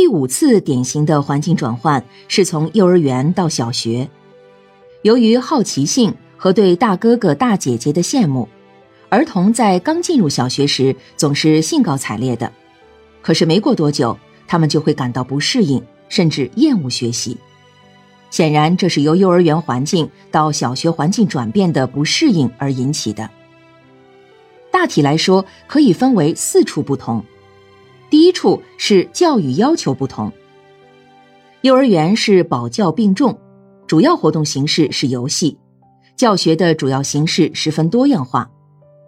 第五次典型的环境转换是从幼儿园到小学。由于好奇心和对大哥哥大姐姐的羡慕，儿童在刚进入小学时总是兴高采烈的。可是没过多久，他们就会感到不适应，甚至厌恶学习。显然，这是由幼儿园环境到小学环境转变的不适应而引起的。大体来说，可以分为四处不同。第一处是教育要求不同。幼儿园是保教并重，主要活动形式是游戏，教学的主要形式十分多样化，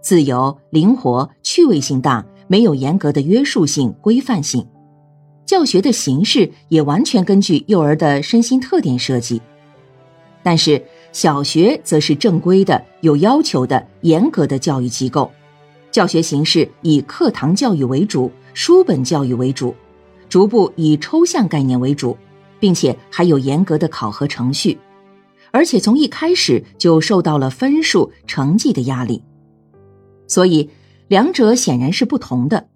自由、灵活、趣味性大，没有严格的约束性、规范性。教学的形式也完全根据幼儿的身心特点设计。但是小学则是正规的、有要求的、严格的教育机构，教学形式以课堂教育为主。书本教育为主，逐步以抽象概念为主，并且还有严格的考核程序，而且从一开始就受到了分数成绩的压力，所以两者显然是不同的，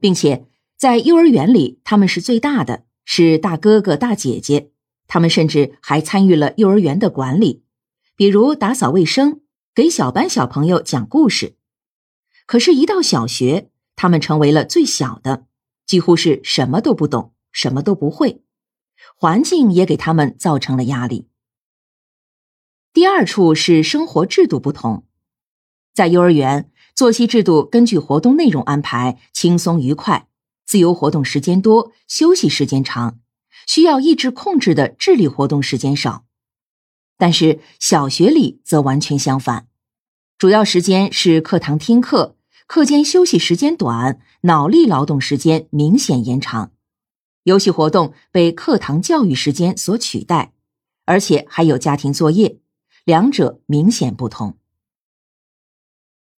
并且在幼儿园里他们是最大的，是大哥哥大姐姐，他们甚至还参与了幼儿园的管理，比如打扫卫生，给小班小朋友讲故事，可是，一到小学。他们成为了最小的，几乎是什么都不懂，什么都不会，环境也给他们造成了压力。第二处是生活制度不同，在幼儿园，作息制度根据活动内容安排，轻松愉快，自由活动时间多，休息时间长，需要意志控制的智力活动时间少。但是小学里则完全相反，主要时间是课堂听课。课间休息时间短，脑力劳动时间明显延长，游戏活动被课堂教育时间所取代，而且还有家庭作业，两者明显不同。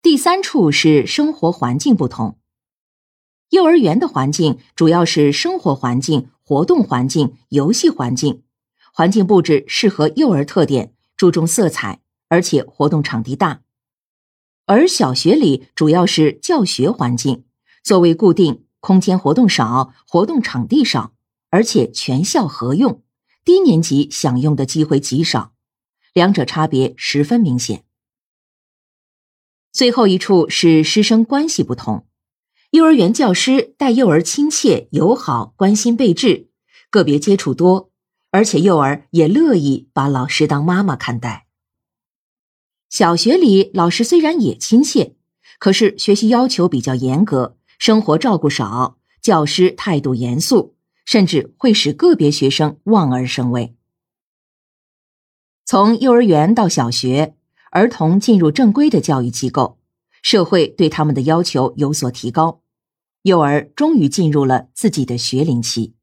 第三处是生活环境不同，幼儿园的环境主要是生活环境、活动环境、游戏环境，环境布置适合幼儿特点，注重色彩，而且活动场地大。而小学里主要是教学环境，座位固定，空间活动少，活动场地少，而且全校合用，低年级享用的机会极少，两者差别十分明显。最后一处是师生关系不同，幼儿园教师待幼儿亲切友好，关心备至，个别接触多，而且幼儿也乐意把老师当妈妈看待。小学里老师虽然也亲切，可是学习要求比较严格，生活照顾少，教师态度严肃，甚至会使个别学生望而生畏。从幼儿园到小学，儿童进入正规的教育机构，社会对他们的要求有所提高，幼儿终于进入了自己的学龄期。